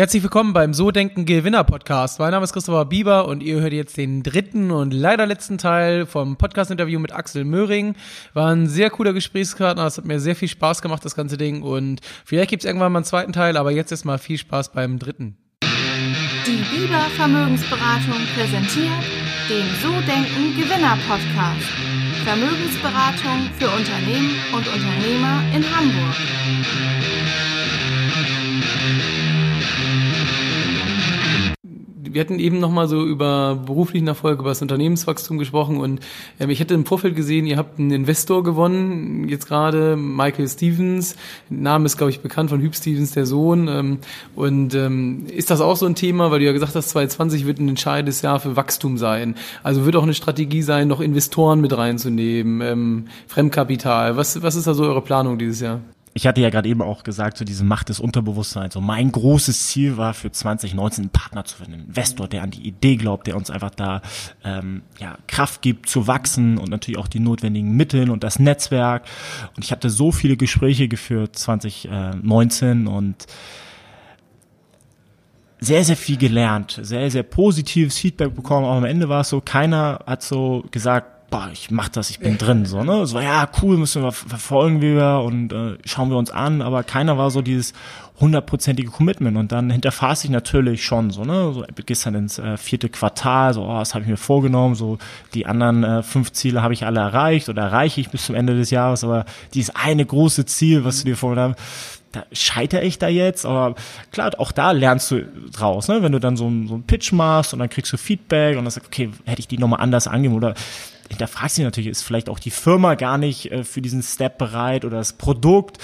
Herzlich willkommen beim So Denken Gewinner Podcast. Mein Name ist Christopher Bieber und ihr hört jetzt den dritten und leider letzten Teil vom Podcast-Interview mit Axel Möhring. War ein sehr cooler Gesprächspartner. Es hat mir sehr viel Spaß gemacht, das ganze Ding. Und vielleicht gibt es irgendwann mal einen zweiten Teil, aber jetzt erstmal viel Spaß beim dritten. Die Bieber Vermögensberatung präsentiert den So Denken Gewinner Podcast. Vermögensberatung für Unternehmen und Unternehmer in Hamburg. Wir hatten eben nochmal so über beruflichen Erfolg, über das Unternehmenswachstum gesprochen und ähm, ich hätte im Vorfeld gesehen, ihr habt einen Investor gewonnen, jetzt gerade Michael Stevens, Name ist glaube ich bekannt von Hüb Stevens, der Sohn. Ähm, und ähm, ist das auch so ein Thema, weil du ja gesagt hast, 2020 wird ein entscheidendes Jahr für Wachstum sein, also wird auch eine Strategie sein, noch Investoren mit reinzunehmen, ähm, Fremdkapital, was, was ist da so eure Planung dieses Jahr? Ich hatte ja gerade eben auch gesagt, so diese Macht des Unterbewusstseins. So mein großes Ziel war für 2019 einen Partner zu finden, einen Investor, der an die Idee glaubt, der uns einfach da ähm, ja, Kraft gibt zu wachsen und natürlich auch die notwendigen Mittel und das Netzwerk. Und ich hatte so viele Gespräche geführt 2019 und sehr, sehr viel gelernt, sehr, sehr positives Feedback bekommen. Aber am Ende war es so, keiner hat so gesagt, boah, ich mach das, ich bin drin, so, ne? So, ja, cool, müssen wir verfolgen wir und äh, schauen wir uns an, aber keiner war so dieses hundertprozentige Commitment und dann hinterfragt sich natürlich schon so, ne? So gehst dann ins äh, vierte Quartal, so, oh, das habe ich mir vorgenommen, so die anderen äh, fünf Ziele habe ich alle erreicht oder erreiche ich bis zum Ende des Jahres, aber dieses eine große Ziel, was du dir vorgenommen hast, da scheitere ich da jetzt, aber klar, auch da lernst du draus, ne? wenn du dann so, so einen Pitch machst und dann kriegst du Feedback und dann sagst, okay, hätte ich die nochmal anders angeben oder hinterfragst du natürlich, ist vielleicht auch die Firma gar nicht äh, für diesen Step bereit oder das Produkt,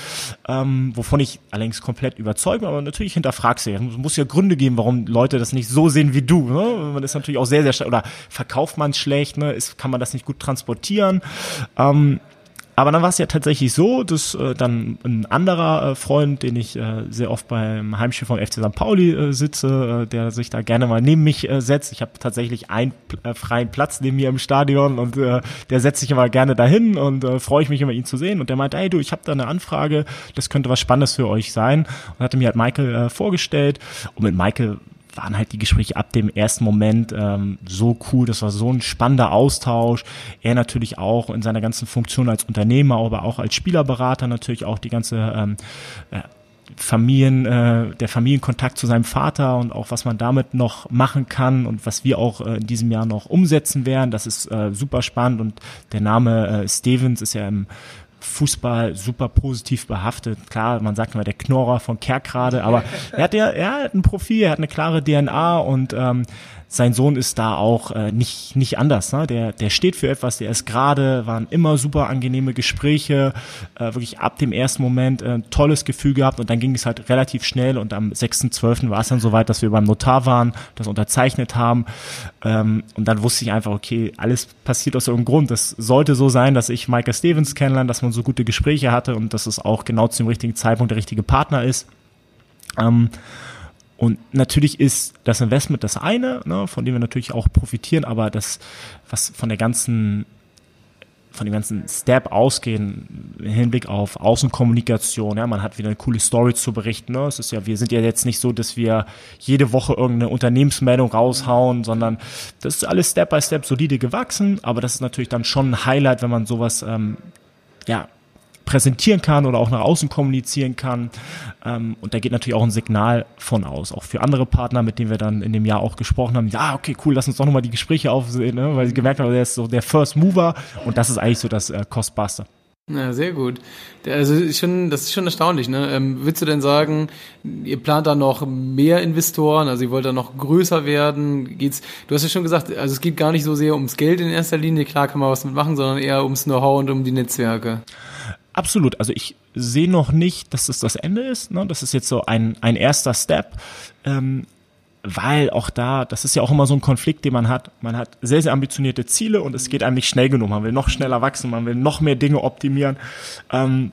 ähm, wovon ich allerdings komplett überzeugt bin, aber natürlich hinterfragst du. Es muss ja Gründe geben, warum Leute das nicht so sehen wie du. Ne? Man ist natürlich auch sehr, sehr schlecht oder verkauft man schlecht, ne? ist, kann man das nicht gut transportieren. Ähm, aber dann war es ja tatsächlich so, dass äh, dann ein anderer äh, Freund, den ich äh, sehr oft beim Heimspiel vom FC St. Pauli äh, sitze, äh, der sich da gerne mal neben mich äh, setzt. Ich habe tatsächlich einen äh, freien Platz neben mir im Stadion und äh, der setzt sich immer gerne dahin und äh, freue ich mich immer, ihn zu sehen. Und der meinte, hey du, ich habe da eine Anfrage, das könnte was Spannendes für euch sein. Und hatte mir halt Michael äh, vorgestellt. Und mit Michael waren halt die Gespräche ab dem ersten Moment ähm, so cool. Das war so ein spannender Austausch. Er natürlich auch in seiner ganzen Funktion als Unternehmer, aber auch als Spielerberater natürlich auch die ganze ähm, äh, Familien, äh, der Familienkontakt zu seinem Vater und auch was man damit noch machen kann und was wir auch äh, in diesem Jahr noch umsetzen werden. Das ist äh, super spannend und der Name äh, Stevens ist ja im Fußball super positiv behaftet. Klar, man sagt immer der Knorrer von Kerkrade, aber er hat ja, er hat ein Profil, er hat eine klare DNA und ähm, sein Sohn ist da auch äh, nicht, nicht anders. Ne? Der, der steht für etwas, der ist gerade, waren immer super angenehme Gespräche, äh, wirklich ab dem ersten Moment äh, tolles Gefühl gehabt und dann ging es halt relativ schnell und am 6.12. war es dann soweit, dass wir beim Notar waren, das unterzeichnet haben ähm, und dann wusste ich einfach, okay, alles passiert aus irgendeinem Grund. Das sollte so sein, dass ich Michael Stevens kennenlerne, dass man so gute Gespräche hatte und dass es auch genau zu dem richtigen Zeitpunkt der richtige Partner ist. Ähm, und natürlich ist das Investment das eine, ne, von dem wir natürlich auch profitieren, aber das, was von der ganzen, von dem ganzen Step ausgehen, im Hinblick auf Außenkommunikation, ja, man hat wieder eine coole Story zu berichten. Ne? Es ist ja, wir sind ja jetzt nicht so, dass wir jede Woche irgendeine Unternehmensmeldung raushauen, sondern das ist alles Step by Step solide gewachsen, aber das ist natürlich dann schon ein Highlight, wenn man sowas ähm, ja, präsentieren kann oder auch nach außen kommunizieren kann. Ähm, und da geht natürlich auch ein Signal von aus, auch für andere Partner, mit denen wir dann in dem Jahr auch gesprochen haben. Ja, okay, cool, lass uns doch nochmal die Gespräche aufsehen, ne? weil sie gemerkt haben, der ist so der First Mover und das ist eigentlich so das äh, Kostbarste. Ja, sehr gut. Also schon, das ist schon erstaunlich. Ne? Ähm, willst du denn sagen, ihr plant da noch mehr Investoren, also ihr wollt da noch größer werden? Geht's? Du hast ja schon gesagt, also es geht gar nicht so sehr ums Geld in erster Linie. Klar kann man was mitmachen, sondern eher ums Know-how und um die Netzwerke. Absolut. Also ich sehe noch nicht, dass das das Ende ist. Ne? Das ist jetzt so ein, ein erster Step. Ähm, weil auch da, das ist ja auch immer so ein Konflikt, den man hat. Man hat sehr, sehr ambitionierte Ziele und es geht einem nicht schnell genug. Man will noch schneller wachsen, man will noch mehr Dinge optimieren. Ähm,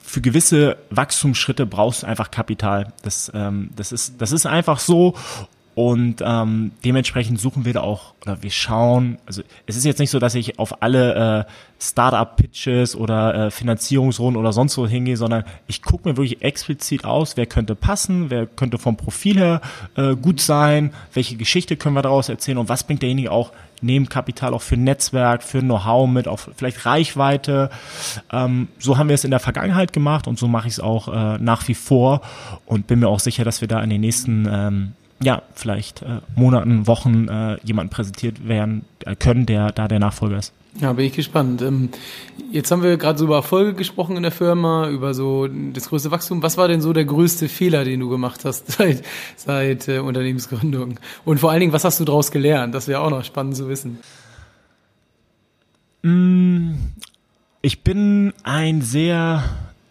für gewisse Wachstumsschritte brauchst du einfach Kapital. Das, ähm, das, ist, das ist einfach so. Und ähm, dementsprechend suchen wir da auch, oder wir schauen, also es ist jetzt nicht so, dass ich auf alle äh, Startup-Pitches oder äh, Finanzierungsrunden oder sonst wo hingehe, sondern ich gucke mir wirklich explizit aus, wer könnte passen, wer könnte vom Profil her äh, gut sein, welche Geschichte können wir daraus erzählen und was bringt derjenige auch neben Kapital auch für Netzwerk, für Know-how mit, auch vielleicht Reichweite. Ähm, so haben wir es in der Vergangenheit gemacht und so mache ich es auch äh, nach wie vor und bin mir auch sicher, dass wir da in den nächsten ähm, ja, vielleicht äh, Monaten, Wochen äh, jemanden präsentiert werden äh, können, der da der Nachfolger ist. Ja, bin ich gespannt. Ähm, jetzt haben wir gerade so über Erfolge gesprochen in der Firma, über so das größte Wachstum. Was war denn so der größte Fehler, den du gemacht hast seit, seit äh, Unternehmensgründung? Und vor allen Dingen, was hast du daraus gelernt? Das wäre auch noch spannend zu wissen. Mm, ich bin ein sehr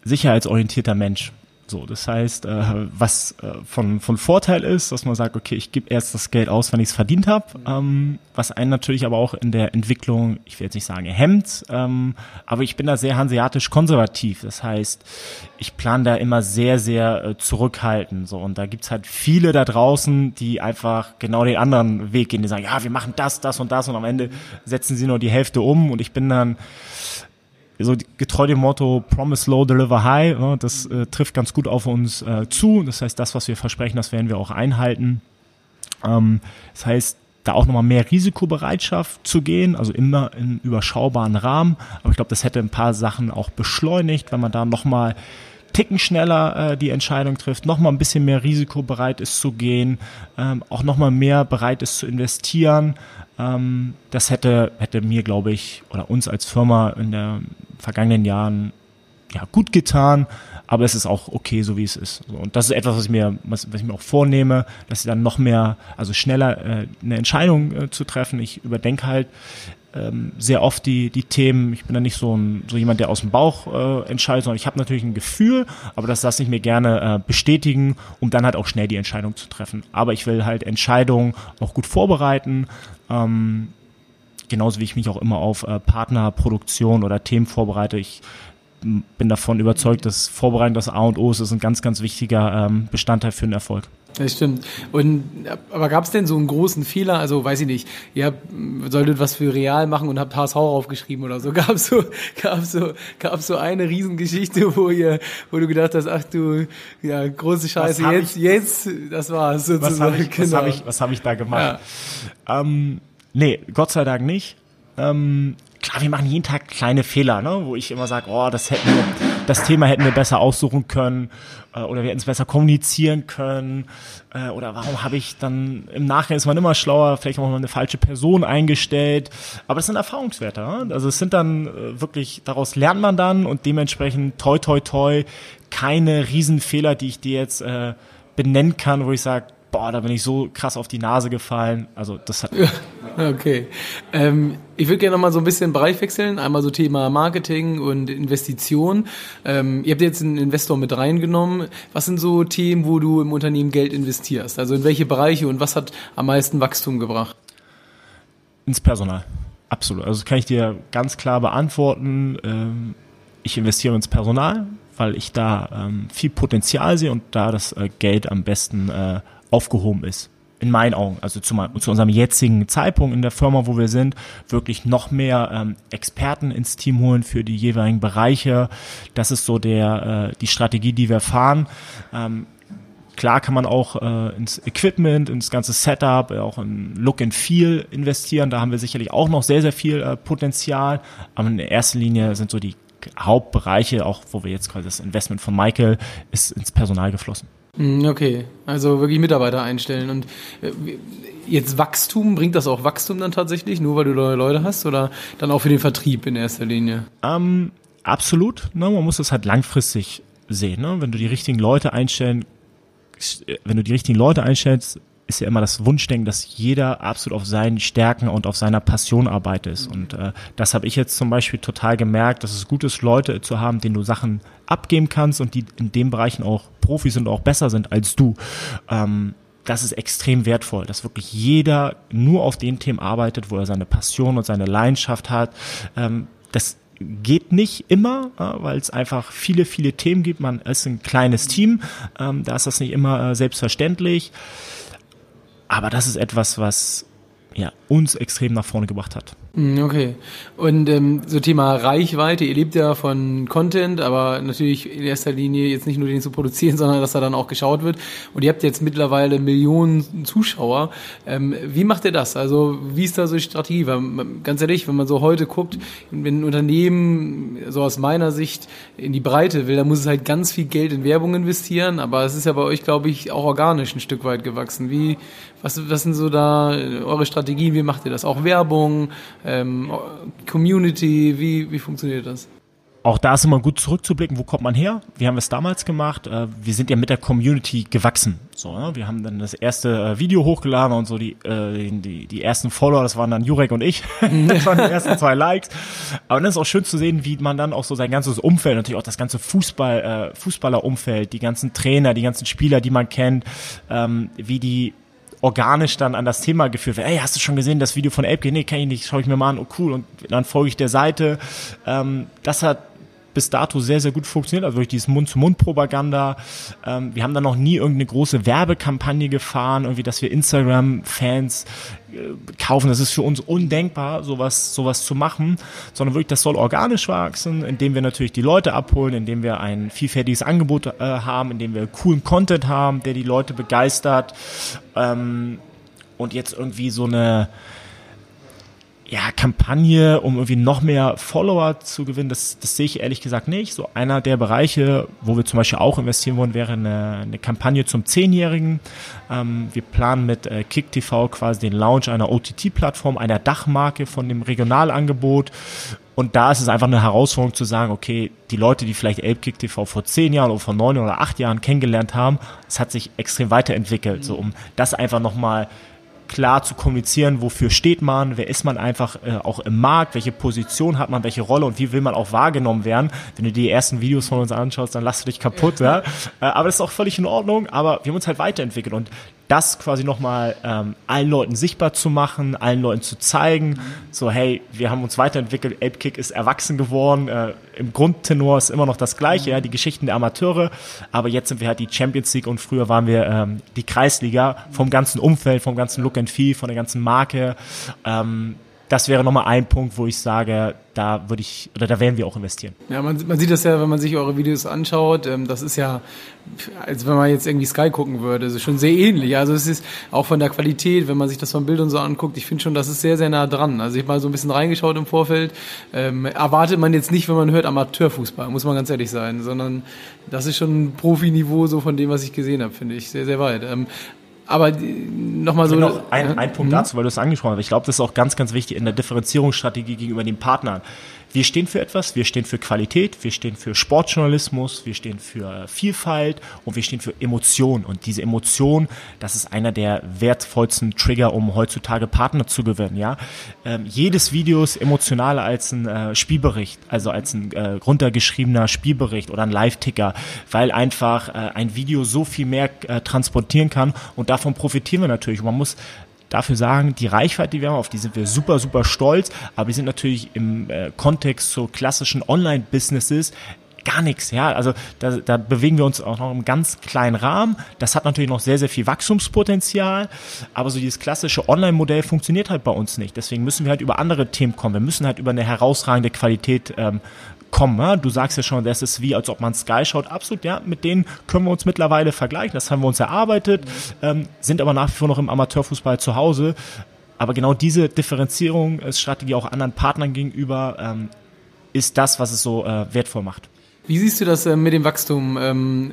sicherheitsorientierter Mensch. So, das heißt, äh, was äh, von, von Vorteil ist, dass man sagt, okay, ich gebe erst das Geld aus, wenn ich es verdient habe, ähm, was einen natürlich aber auch in der Entwicklung, ich will jetzt nicht sagen hemmt, ähm, aber ich bin da sehr hanseatisch konservativ. Das heißt, ich plane da immer sehr, sehr äh, zurückhaltend. So, und da gibt's halt viele da draußen, die einfach genau den anderen Weg gehen, die sagen, ja, wir machen das, das und das und am Ende setzen sie nur die Hälfte um und ich bin dann so getreu dem Motto Promise Low, Deliver High. Ne, das äh, trifft ganz gut auf uns äh, zu. Das heißt, das, was wir versprechen, das werden wir auch einhalten. Ähm, das heißt, da auch nochmal mehr Risikobereitschaft zu gehen, also immer in überschaubaren Rahmen. Aber ich glaube, das hätte ein paar Sachen auch beschleunigt, wenn man da nochmal Ticken schneller äh, die Entscheidung trifft, nochmal ein bisschen mehr risikobereit ist zu gehen, ähm, auch nochmal mehr bereit ist zu investieren. Ähm, das hätte, hätte mir, glaube ich, oder uns als Firma in den vergangenen Jahren ja, gut getan, aber es ist auch okay, so wie es ist. Und das ist etwas, was ich mir, was, was ich mir auch vornehme, dass ich dann noch mehr, also schneller äh, eine Entscheidung äh, zu treffen. Ich überdenke halt ähm, sehr oft die, die Themen. Ich bin da nicht so, ein, so jemand, der aus dem Bauch äh, entscheidet, sondern ich habe natürlich ein Gefühl, aber das lasse ich mir gerne äh, bestätigen, um dann halt auch schnell die Entscheidung zu treffen. Aber ich will halt Entscheidungen auch gut vorbereiten. Ähm, genauso wie ich mich auch immer auf äh, Partnerproduktion oder Themen vorbereite. Ich bin davon überzeugt, dass Vorbereitung das A und O ist, ist ein ganz, ganz wichtiger ähm, Bestandteil für den Erfolg. Das stimmt. Und aber gab es denn so einen großen Fehler? Also weiß ich nicht. Ihr habt, solltet was für real machen und habt HSV aufgeschrieben oder so. Gab so, gab so, gab so eine Riesengeschichte, wo ihr, wo du gedacht hast, ach du, ja große Scheiße. Jetzt, ich, jetzt, das war's sozusagen. Was habe ich, genau. was hab ich, was hab ich da gemacht? Ja. Ähm, nee, Gott sei Dank nicht. Ähm, klar, wir machen jeden Tag kleine Fehler, ne? wo ich immer sage, oh, das hätten wir, das Thema hätten wir besser aussuchen können äh, oder wir hätten es besser kommunizieren können äh, oder warum habe ich dann im Nachhinein ist man immer schlauer, vielleicht auch mal eine falsche Person eingestellt, aber das sind Erfahrungswerte, ne? also es sind dann äh, wirklich, daraus lernt man dann und dementsprechend toi toi toi keine Riesenfehler, die ich dir jetzt äh, benennen kann, wo ich sage, boah, da bin ich so krass auf die Nase gefallen. Also das hat. okay. Ähm, ich würde gerne noch mal so ein bisschen Bereich wechseln. Einmal so Thema Marketing und Investition. Ähm, ihr habt jetzt einen Investor mit reingenommen. Was sind so Themen, wo du im Unternehmen Geld investierst? Also in welche Bereiche und was hat am meisten Wachstum gebracht? Ins Personal. Absolut. Also das kann ich dir ganz klar beantworten. Ähm, ich investiere ins Personal, weil ich da ähm, viel Potenzial sehe und da das äh, Geld am besten äh, aufgehoben ist. In meinen Augen, also zu, zu, unserem jetzigen Zeitpunkt in der Firma, wo wir sind, wirklich noch mehr ähm, Experten ins Team holen für die jeweiligen Bereiche. Das ist so der äh, die Strategie, die wir fahren. Ähm, Klar kann man auch äh, ins Equipment, ins ganze Setup, äh, auch in Look and Feel investieren. Da haben wir sicherlich auch noch sehr, sehr viel äh, Potenzial. Aber in erster Linie sind so die Hauptbereiche, auch wo wir jetzt quasi das Investment von Michael ist ins Personal geflossen. Hm, okay, also wirklich Mitarbeiter einstellen. Und äh, jetzt Wachstum, bringt das auch Wachstum dann tatsächlich, nur weil du neue Leute hast oder dann auch für den Vertrieb in erster Linie? Ähm, absolut. Ne? Man muss das halt langfristig sehen. Ne? Wenn du die richtigen Leute einstellen, wenn du die richtigen Leute einstellst, ist ja immer das Wunschdenken, dass jeder absolut auf seinen Stärken und auf seiner Passion arbeitet. Und äh, das habe ich jetzt zum Beispiel total gemerkt, dass es gut ist, Leute zu haben, denen du Sachen abgeben kannst und die in den Bereichen auch Profis sind und auch besser sind als du. Ähm, das ist extrem wertvoll, dass wirklich jeder nur auf den Themen arbeitet, wo er seine Passion und seine Leidenschaft hat. Ähm, das geht nicht immer, äh, weil es einfach viele, viele Themen gibt. Man ist ein kleines Team, ähm, da ist das nicht immer äh, selbstverständlich aber das ist etwas, was ja, uns extrem nach vorne gebracht hat. Hm, okay. Und ähm, so Thema Reichweite, ihr lebt ja von Content, aber natürlich in erster Linie jetzt nicht nur den zu produzieren, sondern dass er dann auch geschaut wird. Und ihr habt jetzt mittlerweile Millionen Zuschauer. Ähm, wie macht ihr das? Also wie ist da so die Strategie? Weil, ganz ehrlich, wenn man so heute guckt, wenn ein Unternehmen so aus meiner Sicht in die Breite will, dann muss es halt ganz viel Geld in Werbung investieren. Aber es ist ja bei euch, glaube ich, auch organisch ein Stück weit gewachsen. Wie, was, was sind so da eure Strategien? Wie macht ihr das? Auch Werbung? ähm, Community, wie, wie funktioniert das? Auch da ist immer gut zurückzublicken, wo kommt man her? Wie haben wir es damals gemacht? Äh, wir sind ja mit der Community gewachsen. So, ne? Wir haben dann das erste äh, Video hochgeladen und so die, äh, die, die ersten Follower, das waren dann Jurek und ich. das waren die ersten zwei Likes. Aber dann ist auch schön zu sehen, wie man dann auch so sein ganzes Umfeld, natürlich auch das ganze Fußball, Fußballerumfeld, die ganzen Trainer, die ganzen Spieler, die man kennt, ähm, wie die organisch dann an das Thema geführt wird. Ey, hast du schon gesehen das Video von Elke? Nee, kenn ich nicht, schaue ich mir mal an, oh cool. Und dann folge ich der Seite. Ähm, das hat bis dato sehr, sehr gut funktioniert, also durch dieses Mund-zu-Mund-Propaganda. Ähm, wir haben da noch nie irgendeine große Werbekampagne gefahren, irgendwie, dass wir Instagram-Fans äh, kaufen. Das ist für uns undenkbar, sowas, sowas zu machen, sondern wirklich, das soll organisch wachsen, indem wir natürlich die Leute abholen, indem wir ein vielfältiges Angebot äh, haben, indem wir coolen Content haben, der die Leute begeistert. Ähm, und jetzt irgendwie so eine, ja, Kampagne, um irgendwie noch mehr Follower zu gewinnen, das, das sehe ich ehrlich gesagt nicht. So einer der Bereiche, wo wir zum Beispiel auch investieren wollen, wäre eine, eine Kampagne zum Zehnjährigen. Ähm, wir planen mit äh, KickTV quasi den Launch einer OTT-Plattform, einer Dachmarke von dem Regionalangebot. Und da ist es einfach eine Herausforderung zu sagen, okay, die Leute, die vielleicht Elbkick TV vor zehn Jahren oder vor neun oder acht Jahren kennengelernt haben, es hat sich extrem weiterentwickelt, so um das einfach nochmal klar zu kommunizieren, wofür steht man, wer ist man einfach äh, auch im Markt, welche Position hat man, welche Rolle und wie will man auch wahrgenommen werden. Wenn du die ersten Videos von uns anschaust, dann lass du dich kaputt. Ja. ja? Äh, aber das ist auch völlig in Ordnung, aber wir haben uns halt weiterentwickelt und das quasi nochmal ähm, allen Leuten sichtbar zu machen, allen Leuten zu zeigen, so hey, wir haben uns weiterentwickelt, Apekick ist erwachsen geworden, äh, im Grundtenor ist immer noch das gleiche, ja, die Geschichten der Amateure, aber jetzt sind wir halt die Champions League und früher waren wir ähm, die Kreisliga vom ganzen Umfeld, vom ganzen Look and Feel, von der ganzen Marke. Ähm, das wäre nochmal ein Punkt, wo ich sage, da würde ich, oder da werden wir auch investieren. Ja, man, man sieht das ja, wenn man sich eure Videos anschaut, ähm, das ist ja, als wenn man jetzt irgendwie Sky gucken würde, ist schon sehr ähnlich. Also es ist auch von der Qualität, wenn man sich das vom Bild und so anguckt, ich finde schon, das ist sehr, sehr nah dran. Also ich habe mal so ein bisschen reingeschaut im Vorfeld, ähm, erwartet man jetzt nicht, wenn man hört Amateurfußball, muss man ganz ehrlich sein, sondern das ist schon ein Profiniveau so von dem, was ich gesehen habe, finde ich, sehr, sehr weit. Ähm, aber nochmal so. Noch ein, ein Punkt dazu, weil du es angesprochen hast. Ich glaube, das ist auch ganz, ganz wichtig in der Differenzierungsstrategie gegenüber den Partnern. Wir stehen für etwas, wir stehen für Qualität, wir stehen für Sportjournalismus, wir stehen für Vielfalt und wir stehen für Emotion. Und diese Emotion, das ist einer der wertvollsten Trigger, um heutzutage Partner zu gewinnen. Ja, ähm, jedes Video ist emotionaler als ein äh, Spielbericht, also als ein äh, runtergeschriebener Spielbericht oder ein Live-Ticker, weil einfach äh, ein Video so viel mehr äh, transportieren kann und davon profitieren wir natürlich. Und man muss dafür sagen, die Reichweite, die wir haben, auf die sind wir super, super stolz, aber wir sind natürlich im äh, Kontext so klassischen Online-Businesses gar nichts, ja. Also da, da bewegen wir uns auch noch im ganz kleinen Rahmen. Das hat natürlich noch sehr, sehr viel Wachstumspotenzial, aber so dieses klassische Online-Modell funktioniert halt bei uns nicht. Deswegen müssen wir halt über andere Themen kommen. Wir müssen halt über eine herausragende Qualität ähm, kommen. Ja? Du sagst ja schon, das ist wie, als ob man Sky schaut. Absolut, ja, mit denen können wir uns mittlerweile vergleichen. Das haben wir uns erarbeitet, ähm, sind aber nach wie vor noch im Amateurfußball zu Hause. Aber genau diese Differenzierung, Strategie auch anderen Partnern gegenüber, ähm, ist das, was es so äh, wertvoll macht. Wie siehst du das äh, mit dem Wachstum? Ähm,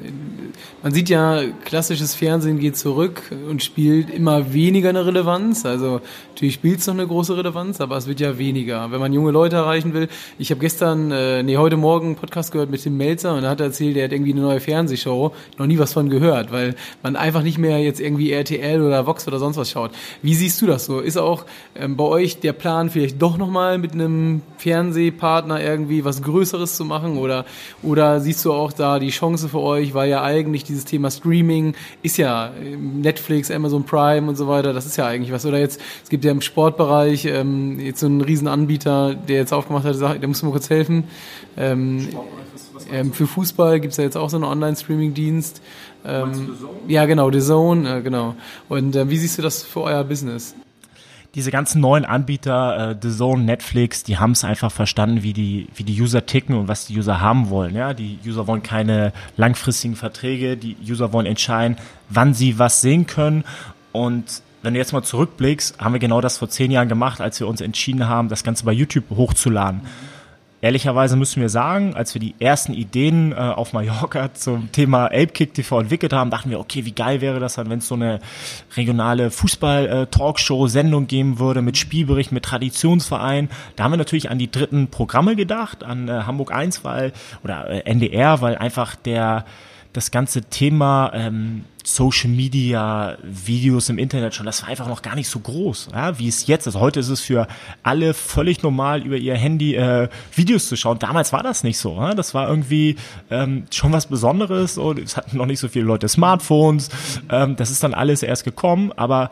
man sieht ja, klassisches Fernsehen geht zurück und spielt immer weniger eine Relevanz. Also natürlich spielt es noch eine große Relevanz, aber es wird ja weniger. Wenn man junge Leute erreichen will, ich habe gestern, äh, nee, heute Morgen einen Podcast gehört mit Tim Melzer und er hat erzählt, er hat irgendwie eine neue Fernsehshow, noch nie was von gehört, weil man einfach nicht mehr jetzt irgendwie RTL oder Vox oder sonst was schaut. Wie siehst du das so? Ist auch ähm, bei euch der Plan vielleicht doch nochmal mit einem Fernsehpartner irgendwie was Größeres zu machen oder Oder siehst du auch da die Chance für euch, weil ja eigentlich dieses Thema Streaming ist ja ähm, Netflix, Amazon Prime und so weiter, das ist ja eigentlich was. Oder jetzt, es gibt ja im Sportbereich ähm, jetzt so einen riesen Anbieter, der jetzt aufgemacht hat, der muss mir kurz helfen. Ähm, ähm, für Fußball gibt es ja jetzt auch so einen Online-Streaming-Dienst. Ähm, ja, genau, The Zone, äh, genau. Und äh, wie siehst du das für euer Business? Diese ganzen neuen Anbieter, äh, The Zone, Netflix, die haben es einfach verstanden, wie die, wie die User ticken und was die User haben wollen. Ja, die User wollen keine langfristigen Verträge, die User wollen entscheiden, wann sie was sehen können. Und wenn du jetzt mal zurückblickst, haben wir genau das vor zehn Jahren gemacht, als wir uns entschieden haben, das Ganze bei YouTube hochzuladen. Mhm Ehrlicherweise müssen wir sagen, als wir die ersten Ideen äh, auf Mallorca zum Thema Apekick TV entwickelt haben, dachten wir, okay, wie geil wäre das dann, wenn es so eine regionale Fußball-Talkshow-Sendung geben würde mit Spielbericht, mit Traditionsverein. Da haben wir natürlich an die dritten Programme gedacht, an äh, Hamburg 1, weil, oder äh, NDR, weil einfach der das ganze Thema ähm, Social Media, Videos im Internet schon, das war einfach noch gar nicht so groß, ja, wie es jetzt ist. Heute ist es für alle völlig normal, über ihr Handy äh, Videos zu schauen. Damals war das nicht so. Ja? Das war irgendwie ähm, schon was Besonderes und es hatten noch nicht so viele Leute Smartphones. Ähm, das ist dann alles erst gekommen, aber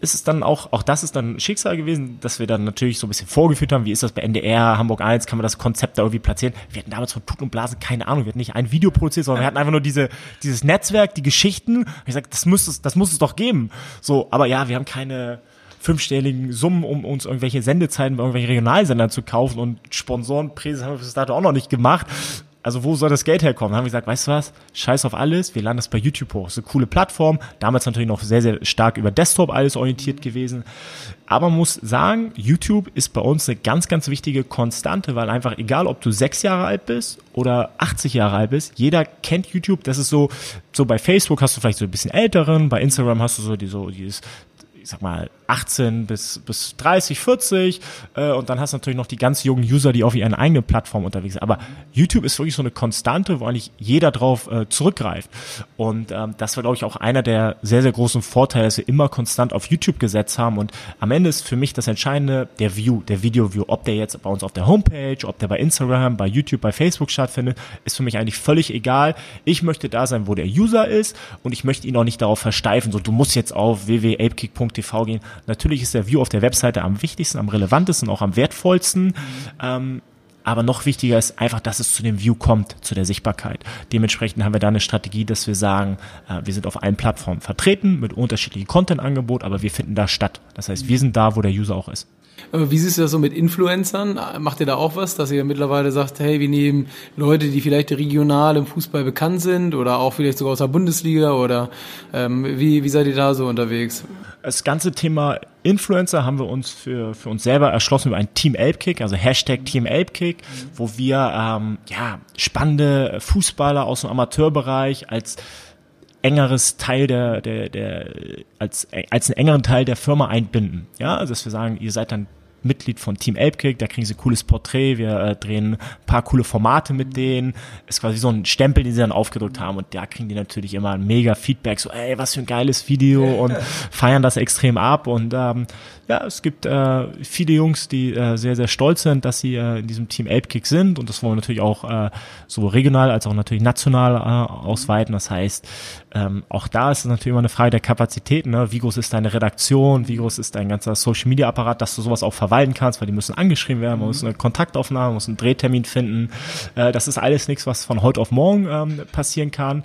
ist es dann auch, auch das ist dann Schicksal gewesen, dass wir dann natürlich so ein bisschen vorgeführt haben, wie ist das bei NDR, Hamburg 1, kann man das Konzept da irgendwie platzieren. Wir hatten damals von Tut und Blasen keine Ahnung, wir hatten nicht ein Video produziert, sondern wir hatten einfach nur diese, dieses Netzwerk, die Geschichten. Ich gesagt, das muss es, das muss es doch geben. So, aber ja, wir haben keine fünfstelligen Summen, um uns irgendwelche Sendezeiten bei irgendwelchen Regionalsendern zu kaufen und Sponsorenpräse haben wir bis dato auch noch nicht gemacht also wo soll das Geld herkommen? Dann haben wir gesagt, weißt du was, scheiß auf alles, wir laden das bei YouTube hoch. Das ist eine coole Plattform, damals natürlich noch sehr, sehr stark über Desktop alles orientiert gewesen. Aber man muss sagen, YouTube ist bei uns eine ganz, ganz wichtige Konstante, weil einfach egal, ob du sechs Jahre alt bist oder 80 Jahre alt bist, jeder kennt YouTube. Das ist so, so bei Facebook hast du vielleicht so ein bisschen älteren, bei Instagram hast du so die, so dieses ich sag mal, 18 bis, bis 30, 40 äh, und dann hast du natürlich noch die ganz jungen User, die auf ihren eigenen Plattformen unterwegs sind. Aber YouTube ist wirklich so eine Konstante, wo eigentlich jeder drauf äh, zurückgreift. Und ähm, das war, glaube ich, auch einer der sehr, sehr großen Vorteile, dass wir immer konstant auf YouTube gesetzt haben. Und am Ende ist für mich das Entscheidende der View, der Video-View. Ob der jetzt bei uns auf der Homepage, ob der bei Instagram, bei YouTube, bei Facebook stattfindet, ist für mich eigentlich völlig egal. Ich möchte da sein, wo der User ist und ich möchte ihn auch nicht darauf versteifen, so du musst jetzt auf www.apekick.tv gehen. Natürlich ist der View auf der Webseite am wichtigsten, am relevantesten, auch am wertvollsten. Mhm. Ähm, aber noch wichtiger ist einfach, dass es zu dem View kommt, zu der Sichtbarkeit. Dementsprechend haben wir da eine Strategie, dass wir sagen, äh, wir sind auf allen Plattformen vertreten mit unterschiedlichen Content-Angebot, aber wir finden da statt. Das heißt, wir sind da, wo der User auch ist. Wie siehst du das so mit Influencern? Macht ihr da auch was, dass ihr mittlerweile sagt, hey, wir nehmen Leute, die vielleicht regional im Fußball bekannt sind oder auch vielleicht sogar aus der Bundesliga oder ähm, wie, wie seid ihr da so unterwegs? Das ganze Thema Influencer haben wir uns für, für uns selber erschlossen über ein Team Elbkick, also Hashtag Team Elbkick, wo wir ähm, ja, spannende Fußballer aus dem Amateurbereich als engeres Teil der, der, der als, als einen engeren Teil der Firma einbinden. Ja, also dass wir sagen, ihr seid dann Mitglied von Team Elbkick, da kriegen sie ein cooles Porträt, wir äh, drehen ein paar coole Formate mit denen, ist quasi so ein Stempel, den sie dann aufgedrückt haben und da kriegen die natürlich immer mega Feedback, so ey, was für ein geiles Video und feiern das extrem ab und ähm, ja, es gibt äh, viele Jungs, die äh, sehr, sehr stolz sind, dass sie äh, in diesem Team Elbkick sind und das wollen wir natürlich auch äh, so regional als auch natürlich national äh, ausweiten. Das heißt, ähm, auch da ist es natürlich immer eine Frage der Kapazitäten. Ne? Wie groß ist deine Redaktion? Wie groß ist dein ganzer Social Media Apparat, dass du sowas auch verwalten kannst, weil die müssen angeschrieben werden, man muss eine Kontaktaufnahme, man muss einen Drehtermin finden. Äh, das ist alles nichts, was von heute auf morgen ähm, passieren kann.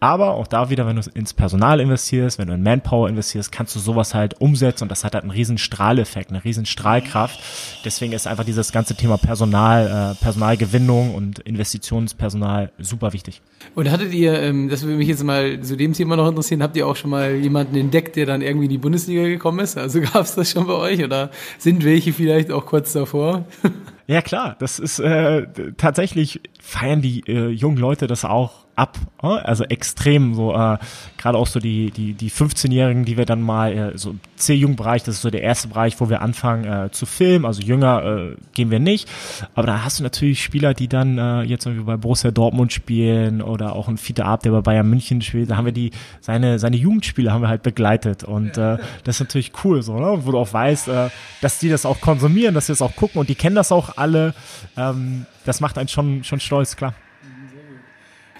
Aber auch da wieder, wenn du ins Personal investierst, wenn du in Manpower investierst, kannst du sowas halt umsetzen und das hat halt einen riesen Strahleffekt, eine riesen Strahlkraft. Deswegen ist einfach dieses ganze Thema Personal, äh, Personalgewinnung und Investitionspersonal super wichtig. Und hattet ihr, ähm, das würde mich jetzt mal zu dem Thema noch interessieren, habt ihr auch schon mal jemanden entdeckt, der dann irgendwie in die Bundesliga gekommen ist? Also gab es das schon bei euch oder sind welche vielleicht auch kurz davor? Ja klar, das ist äh, tatsächlich feiern die äh, jungen Leute das auch ab, äh? also extrem so äh, gerade auch so die die die 15-jährigen, die wir dann mal äh, so C-Jugendbereich, das ist so der erste Bereich, wo wir anfangen äh, zu filmen, also jünger äh, gehen wir nicht, aber da hast du natürlich Spieler, die dann äh, jetzt irgendwie bei Borussia Dortmund spielen oder auch ein Fiete Ab, der bei Bayern München spielt, da haben wir die seine seine Jugendspiele haben wir halt begleitet und äh, das ist natürlich cool so, ne? wo du auch weißt, äh, dass die das auch konsumieren, dass sie das auch gucken und die kennen das auch alle. Ähm, das macht einen schon, schon stolz, klar.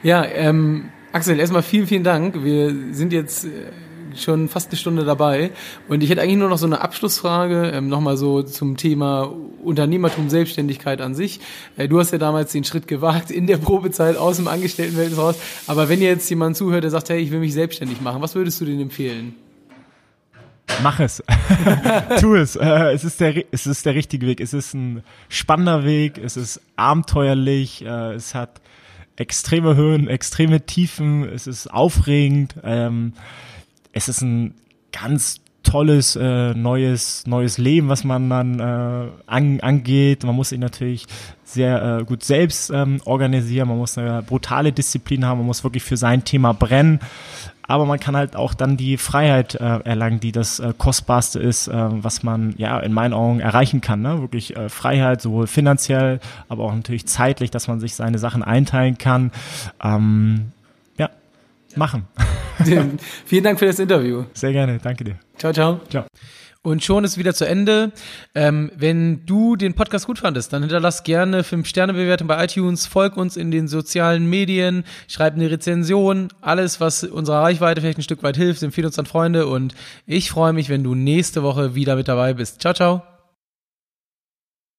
Ja, ähm, Axel, erstmal vielen, vielen Dank. Wir sind jetzt äh, schon fast eine Stunde dabei und ich hätte eigentlich nur noch so eine Abschlussfrage, ähm, nochmal so zum Thema Unternehmertum, Selbstständigkeit an sich. Äh, du hast ja damals den Schritt gewagt in der Probezeit aus dem Angestelltenverhältnis raus, aber wenn jetzt jemand zuhört, der sagt, hey, ich will mich selbstständig machen, was würdest du denn empfehlen? Mach es. tu es. Äh, es, ist der, es ist der richtige Weg. Es ist ein spannender Weg. Es ist abenteuerlich. Äh, es hat extreme Höhen, extreme Tiefen. Es ist aufregend. Ähm, es ist ein ganz tolles äh, neues neues Leben, was man dann äh, an, angeht. Man muss sich natürlich sehr äh, gut selbst ähm, organisieren. Man muss eine brutale Disziplin haben. Man muss wirklich für sein Thema brennen aber man kann halt auch dann die Freiheit äh, erlangen, die das äh, kostbarste ist, äh, was man ja in meinen Augen erreichen kann. Ne? Wirklich äh, Freiheit, sowohl finanziell, aber auch natürlich zeitlich, dass man sich seine Sachen einteilen kann. Ähm, ja, machen. Vielen Dank für das Interview. Sehr gerne, danke dir. Ciao, ciao. Ciao. Und schon ist wieder zu Ende. Ähm, wenn du den Podcast gut fandest, dann hinterlass gerne 5-Sterne-Bewertung bei iTunes, folg uns in den sozialen Medien, schreib eine Rezension, alles, was unserer Reichweite vielleicht ein Stück weit hilft, empfehle uns an Freunde und ich freue mich, wenn du nächste Woche wieder mit dabei bist. Ciao, ciao.